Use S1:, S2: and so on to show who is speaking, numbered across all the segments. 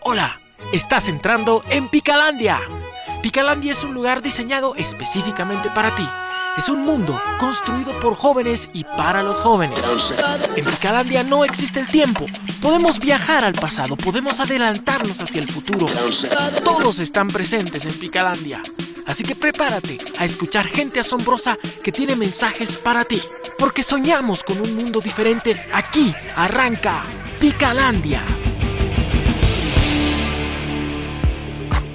S1: Hola, estás entrando en Picalandia. Picalandia es un lugar diseñado específicamente para ti. Es un mundo construido por jóvenes y para los jóvenes. En Picalandia no existe el tiempo. Podemos viajar al pasado, podemos adelantarnos hacia el futuro. Todos están presentes en Picalandia. Así que prepárate a escuchar gente asombrosa que tiene mensajes para ti. Porque soñamos con un mundo diferente. Aquí arranca Picalandia.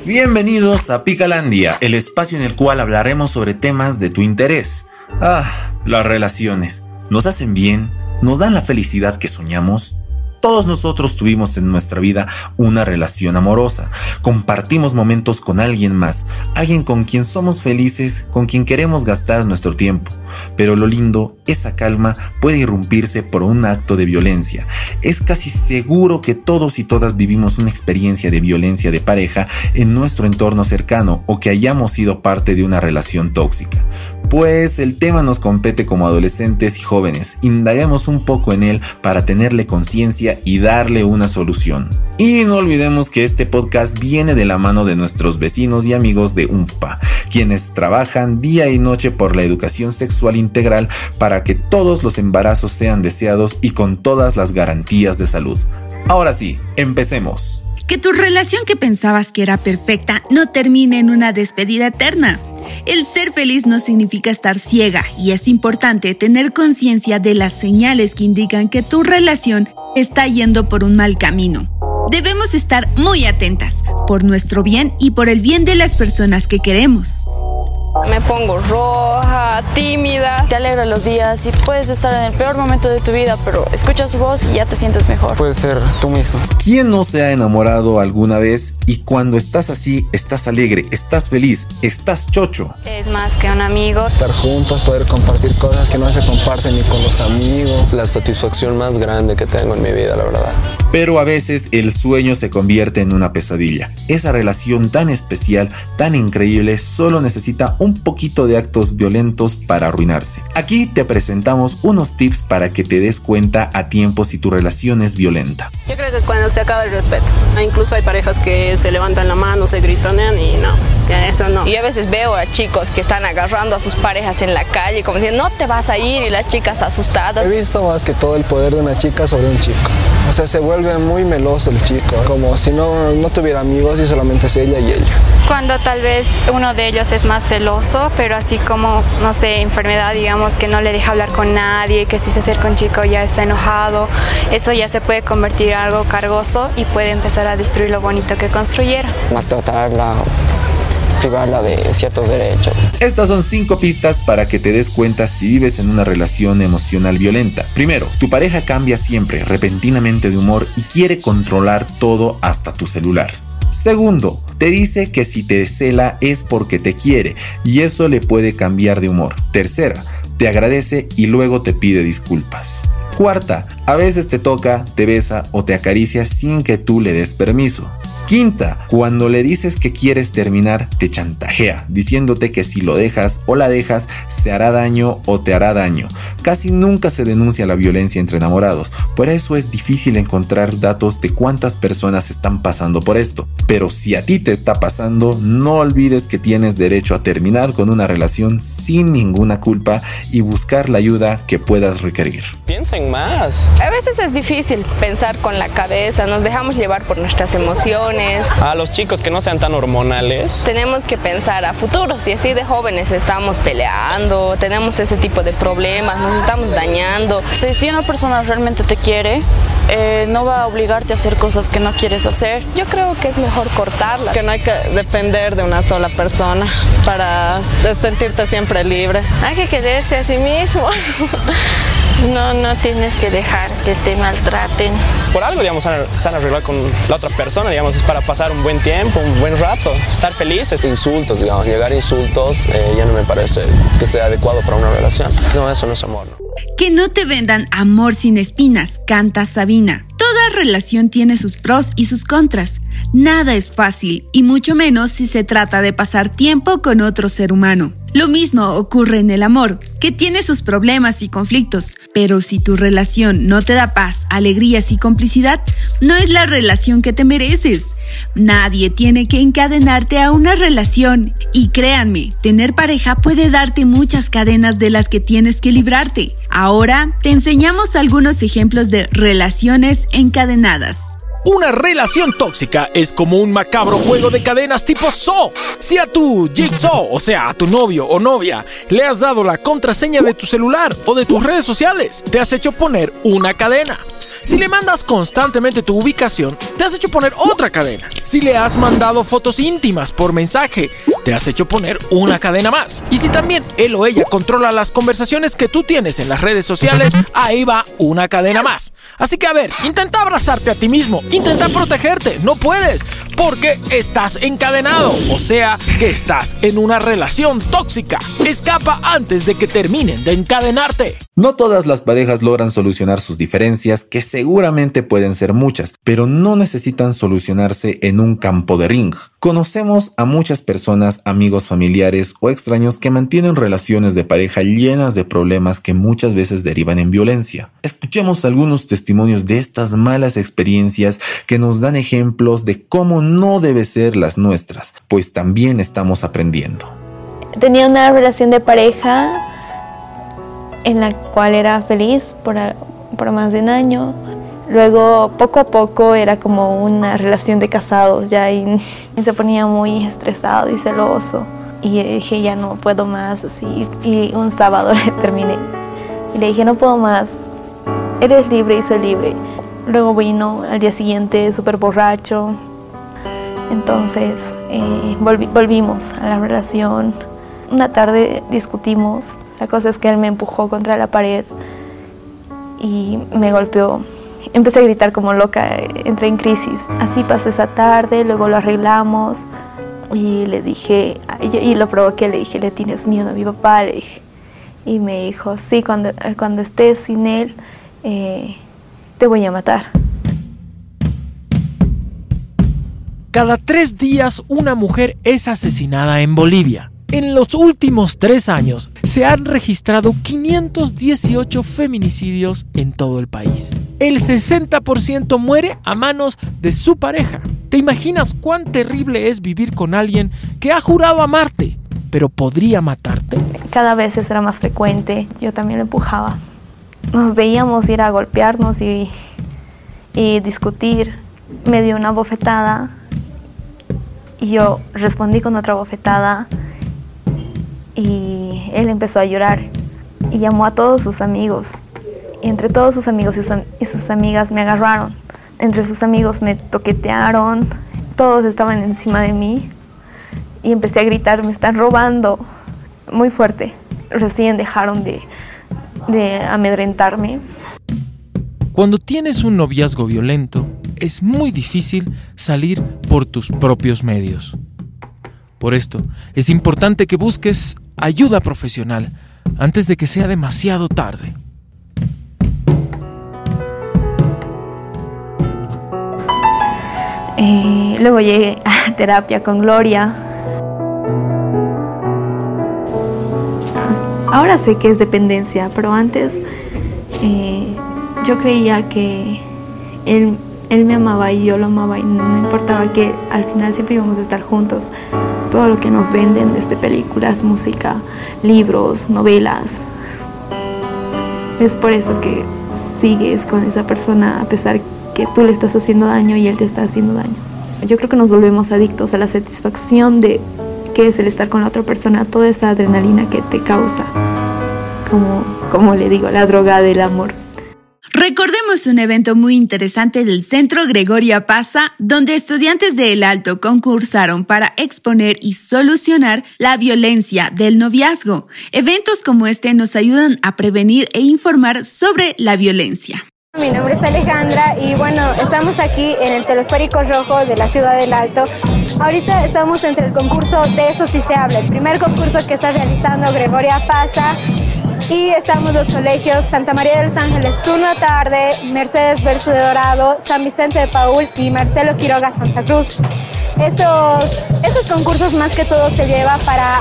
S2: Bienvenidos a Picalandia, el espacio en el cual hablaremos sobre temas de tu interés. Ah, las relaciones. ¿Nos hacen bien? ¿Nos dan la felicidad que soñamos? Todos nosotros tuvimos en nuestra vida una relación amorosa. Compartimos momentos con alguien más, alguien con quien somos felices, con quien queremos gastar nuestro tiempo. Pero lo lindo, esa calma puede irrumpirse por un acto de violencia. Es casi seguro que todos y todas vivimos una experiencia de violencia de pareja en nuestro entorno cercano o que hayamos sido parte de una relación tóxica. Pues el tema nos compete como adolescentes y jóvenes. Indaguemos un poco en él para tenerle conciencia y darle una solución. Y no olvidemos que este podcast viene de la mano de nuestros vecinos y amigos de UNFPA, quienes trabajan día y noche por la educación sexual integral para que todos los embarazos sean deseados y con todas las garantías de salud. Ahora sí, empecemos.
S3: Que tu relación que pensabas que era perfecta no termine en una despedida eterna. El ser feliz no significa estar ciega y es importante tener conciencia de las señales que indican que tu relación está yendo por un mal camino. Debemos estar muy atentas, por nuestro bien y por el bien de las personas que queremos.
S4: Me pongo roja, tímida.
S5: Te alegra los días y puedes estar en el peor momento de tu vida, pero escuchas su voz y ya te sientes mejor.
S6: Puedes ser tú mismo.
S2: ¿Quién no se ha enamorado alguna vez y cuando estás así, estás alegre, estás feliz, estás chocho?
S5: Es más que un amigo.
S6: Estar juntos, poder compartir cosas que no se comparten ni con los amigos.
S7: La satisfacción más grande que tengo en mi vida, la verdad.
S2: Pero a veces el sueño se convierte en una pesadilla. Esa relación tan especial, tan increíble, solo necesita un poquito de actos violentos para arruinarse. Aquí te presentamos unos tips para que te des cuenta a tiempo si tu relación es violenta.
S4: Yo creo que cuando se acaba el respeto. Incluso hay parejas que se levantan la mano, se gritonean y no, eso no.
S8: Y a veces veo a chicos que están agarrando a sus parejas en la calle, como diciendo, no te vas a ir, y las chicas asustadas.
S6: He visto más que todo el poder de una chica sobre un chico. O sea, se vuelve muy meloso el chico, como si no, no tuviera amigos y solamente es ella y ella.
S5: Cuando tal vez uno de ellos es más celoso, pero así como, no sé, enfermedad, digamos, que no le deja hablar con nadie, que si se acerca un chico ya está enojado, eso ya se puede convertir en algo cargoso y puede empezar a destruir lo bonito que construyeron.
S7: Maltratarla, privarla de ciertos derechos.
S2: Estas son 5 pistas para que te des cuenta si vives en una relación emocional violenta. Primero, tu pareja cambia siempre, repentinamente de humor y quiere controlar todo hasta tu celular. Segundo, te dice que si te cela es porque te quiere y eso le puede cambiar de humor. Tercera, te agradece y luego te pide disculpas. Cuarta, a veces te toca, te besa o te acaricia sin que tú le des permiso. Quinta, cuando le dices que quieres terminar, te chantajea, diciéndote que si lo dejas o la dejas, se hará daño o te hará daño. Casi nunca se denuncia la violencia entre enamorados, por eso es difícil encontrar datos de cuántas personas están pasando por esto. Pero si a ti te está pasando, no olvides que tienes derecho a terminar con una relación sin ninguna culpa y buscar la ayuda que puedas requerir.
S7: Piensen más.
S8: A veces es difícil pensar con la cabeza, nos dejamos llevar por nuestras emociones.
S7: A los chicos que no sean tan hormonales.
S8: Tenemos que pensar a futuro, si así de jóvenes estamos peleando, tenemos ese tipo de problemas, nos estamos dañando.
S5: Si, una persona realmente te quiere, eh, no va a obligarte a hacer cosas que no quieres hacer.
S8: Yo creo que es mejor cortarla.
S4: Que no hay que depender de una sola persona para sentirte siempre libre.
S8: Hay que quererse a sí mismo. No, no tienes que dejar que te maltraten.
S7: Por algo, digamos, se han arreglado con la otra persona, digamos, es para pasar un buen tiempo, un buen rato, estar felices. Insultos, digamos, llegar a insultos eh, ya no me parece que sea adecuado para una relación. No, eso no es amor. ¿no?
S3: Que no te vendan amor sin espinas, canta Sabina. Toda relación tiene sus pros y sus contras. Nada es fácil, y mucho menos si se trata de pasar tiempo con otro ser humano. Lo mismo ocurre en el amor, que tiene sus problemas y conflictos, pero si tu relación no te da paz, alegrías y complicidad, no es la relación que te mereces. Nadie tiene que encadenarte a una relación y créanme, tener pareja puede darte muchas cadenas de las que tienes que librarte. Ahora te enseñamos algunos ejemplos de relaciones encadenadas.
S1: Una relación tóxica es como un macabro juego de cadenas tipo So. Si a tu Jigsaw, o sea, a tu novio o novia, le has dado la contraseña de tu celular o de tus redes sociales, te has hecho poner una cadena. Si le mandas constantemente tu ubicación, te has hecho poner otra cadena. Si le has mandado fotos íntimas por mensaje, te has hecho poner una cadena más. Y si también él o ella controla las conversaciones que tú tienes en las redes sociales, ahí va una cadena más. Así que a ver, intenta abrazarte a ti mismo, intenta protegerte, no puedes, porque estás encadenado, o sea, que estás en una relación tóxica. Escapa antes de que terminen de encadenarte.
S2: No todas las parejas logran solucionar sus diferencias, que seguramente pueden ser muchas, pero no necesitan solucionarse en un campo de ring. Conocemos a muchas personas, amigos familiares o extraños que mantienen relaciones de pareja llenas de problemas que muchas veces derivan en violencia. Escuchemos algunos testimonios de estas malas experiencias que nos dan ejemplos de cómo no debe ser las nuestras, pues también estamos aprendiendo.
S9: Tenía una relación de pareja en la cual era feliz por, por más de un año. Luego, poco a poco, era como una relación de casados ya y, se ponía muy estresado y celoso. Y dije, ya no puedo más, así. Y un sábado le terminé. Y le dije, no puedo más, eres libre y soy libre. Luego vino al día siguiente súper borracho. Entonces eh, volvimos a la relación. Una tarde discutimos. La cosa es que él me empujó contra la pared y me golpeó. Empecé a gritar como loca, entré en crisis. Así pasó esa tarde, luego lo arreglamos y le dije, y lo provoqué, le dije, ¿le tienes miedo a mi papá? Le dije. Y me dijo, sí, cuando, cuando estés sin él, eh, te voy a matar.
S1: Cada tres días una mujer es asesinada en Bolivia. En los últimos tres años se han registrado 518 feminicidios en todo el país. El 60% muere a manos de su pareja. ¿Te imaginas cuán terrible es vivir con alguien que ha jurado amarte, pero podría matarte?
S9: Cada vez eso era más frecuente. Yo también lo empujaba. Nos veíamos ir a golpearnos y, y discutir. Me dio una bofetada y yo respondí con otra bofetada y él empezó a llorar y llamó a todos sus amigos. Y entre todos sus amigos y sus, amigas me agarraron. Entre sus amigos me toquetearon, todos estaban encima de mí y empecé a gritar, me están robando, muy fuerte. Recién dejaron de, de amedrentarme.
S1: Cuando tienes un noviazgo violento, es muy difícil salir por tus propios medios. Por esto, es importante que busques ayuda profesional antes de que sea demasiado tarde.
S9: Eh, luego llegué a terapia con Gloria. Ahora sé que es dependencia, pero antes eh, yo creía que él él me amaba y yo lo amaba y no importaba que al final siempre íbamos a estar juntos. Todo lo que nos venden desde películas, música, libros, novelas. Es por eso que sigues con esa persona a pesar que tú le estás haciendo daño y él te está haciendo daño. Yo creo que nos volvemos adictos a la satisfacción de que es el estar con la otra persona, toda esa adrenalina que te causa, como, como le digo, la droga del amor.
S3: Recordemos un evento muy interesante del Centro Gregoria Pasa, donde estudiantes de El Alto concursaron para exponer y solucionar la violencia del noviazgo. Eventos como este nos ayudan a prevenir e informar sobre la violencia.
S10: Mi nombre es Alejandra y bueno, estamos aquí en el teleférico rojo de la ciudad del Alto. Ahorita estamos entre el concurso de Eso sí se habla, el primer concurso que está realizando Gregoria Pasa y estamos los colegios Santa María de los Ángeles Turno Tarde, Mercedes Verso de Dorado, San Vicente de Paul y Marcelo Quiroga Santa Cruz. Estos, estos concursos más que todo se lleva para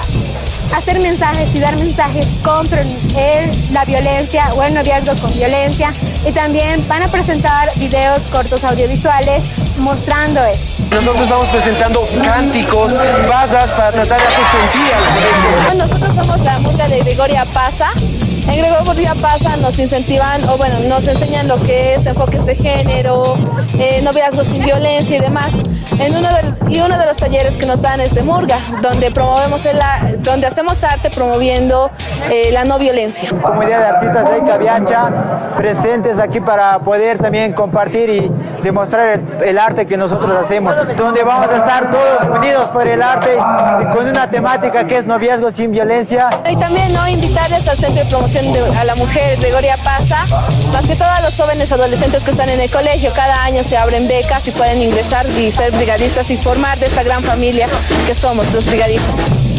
S10: hacer mensajes y dar mensajes contra el, la violencia o el noviazgo con violencia y también van a presentar videos cortos audiovisuales mostrando eso.
S11: Nosotros estamos presentando cánticos, pasas para tratar de hacer sentir al
S12: Nosotros somos la música de Gregoria Pasa. En Gregoria Pasa nos incentivan o bueno, nos enseñan lo que es enfoques de género, eh, noviazgos sin violencia y demás. En uno de, y uno de los talleres que nos dan es de Murga, donde promovemos el, donde hacemos arte promoviendo eh, la no violencia.
S13: Comunidad de artistas de Caviacha presentes aquí para poder también compartir y demostrar el, el, arte que nosotros hacemos, donde vamos a estar todos unidos por el arte con una temática que es noviazgo sin violencia.
S12: Y también no invitarles al Centro de Promoción a la Mujer Gregoria Pasa, más que todos los jóvenes adolescentes que están en el colegio, cada año se abren becas y pueden ingresar y ser brigadistas y formar de esta gran familia que somos los brigadistas.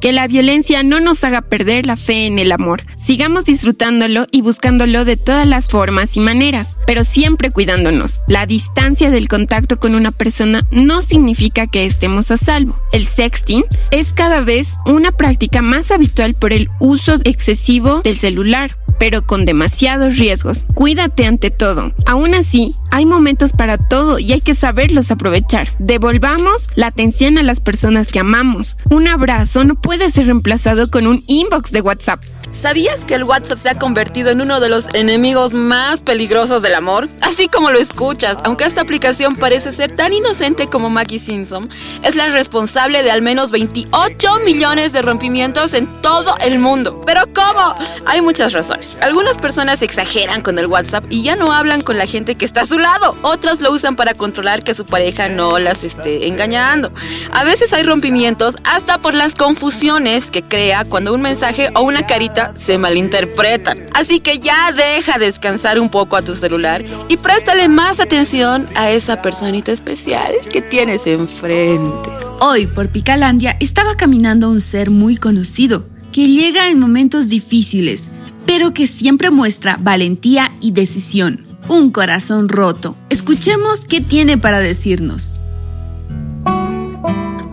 S14: Que la violencia no nos haga perder la fe en el amor. Sigamos disfrutándolo y buscándolo de todas las formas y maneras, pero siempre cuidándonos. La distancia del contacto con una persona no significa que estemos a salvo. El sexting es cada vez una práctica más habitual por el uso excesivo del celular pero con demasiados riesgos. Cuídate ante todo. Aún así, hay momentos para todo y hay que saberlos aprovechar. Devolvamos la atención a las personas que amamos. Un abrazo no puede ser reemplazado con un inbox de WhatsApp.
S15: ¿Sabías que el WhatsApp se ha convertido en uno de los enemigos más peligrosos del amor? Así como lo escuchas, aunque esta aplicación parece ser tan inocente como Maggie Simpson, es la responsable de al menos 28 millones de rompimientos en todo el mundo. ¿Pero cómo? Hay muchas razones. Algunas personas exageran con el WhatsApp y ya no hablan con la gente que está a su lado. Otras lo usan para controlar que su pareja no las esté engañando. A veces hay rompimientos hasta por las confusiones que crea cuando un mensaje o una carita se malinterpretan. Así que ya deja descansar un poco a tu celular y préstale más atención a esa personita especial que tienes enfrente.
S3: Hoy por Picalandia estaba caminando un ser muy conocido, que llega en momentos difíciles, pero que siempre muestra valentía y decisión. Un corazón roto. Escuchemos qué tiene para decirnos.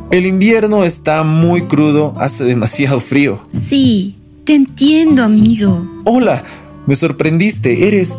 S2: El invierno está muy crudo, hace demasiado frío.
S3: Sí, te entiendo, amigo.
S2: Hola, me sorprendiste. ¿Eres...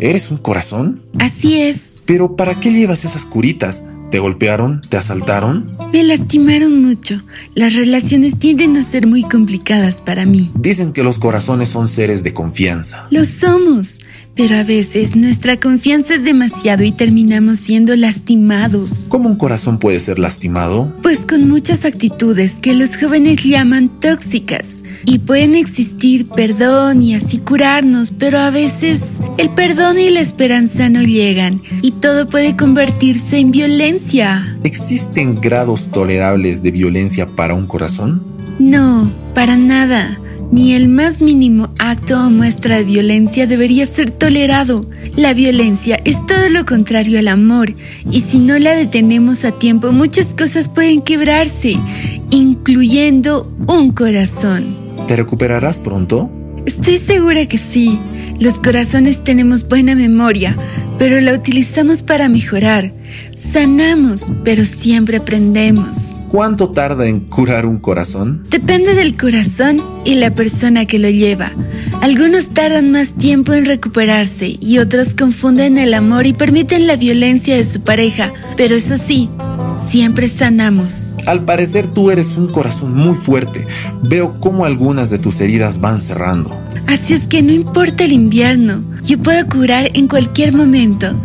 S2: ¿Eres un corazón?
S3: Así es.
S2: Pero ¿para qué llevas esas curitas? ¿Te golpearon? ¿Te asaltaron?
S3: Me lastimaron mucho. Las relaciones tienden a ser muy complicadas para mí.
S2: Dicen que los corazones son seres de confianza.
S3: Lo somos, pero a veces nuestra confianza es demasiado y terminamos siendo lastimados.
S2: ¿Cómo un corazón puede ser lastimado?
S3: Pues con muchas actitudes que los jóvenes llaman tóxicas. Y pueden existir perdón y así curarnos, pero a veces el perdón y la esperanza no llegan y todo puede convertirse en violencia.
S2: ¿Existen grados tolerables de violencia para un corazón?
S3: No, para nada. Ni el más mínimo acto o muestra de violencia debería ser tolerado. La violencia es todo lo contrario al amor, y si no la detenemos a tiempo muchas cosas pueden quebrarse, incluyendo un corazón.
S2: ¿Te recuperarás pronto?
S3: Estoy segura que sí. Los corazones tenemos buena memoria, pero la utilizamos para mejorar. Sanamos, pero siempre aprendemos.
S2: ¿Cuánto tarda en curar un corazón?
S3: Depende del corazón y la persona que lo lleva. Algunos tardan más tiempo en recuperarse y otros confunden el amor y permiten la violencia de su pareja. Pero eso sí, siempre sanamos.
S2: Al parecer tú eres un corazón muy fuerte. Veo cómo algunas de tus heridas van cerrando.
S3: Así es que no importa el invierno, yo puedo curar en cualquier momento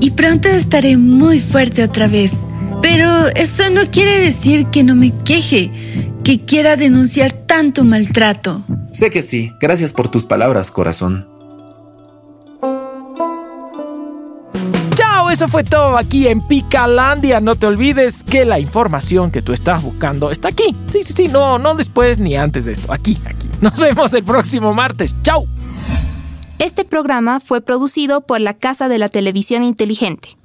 S3: y pronto estaré muy fuerte otra vez. Pero eso no quiere decir que no me queje, que quiera denunciar tanto maltrato.
S2: Sé que sí. Gracias por tus palabras, corazón.
S1: Eso fue todo aquí en Picalandia. No te olvides que la información que tú estás buscando está aquí. Sí, sí, sí, no, no después ni antes de esto. Aquí, aquí. Nos vemos el próximo martes. Chao.
S16: Este programa fue producido por la Casa de la Televisión Inteligente.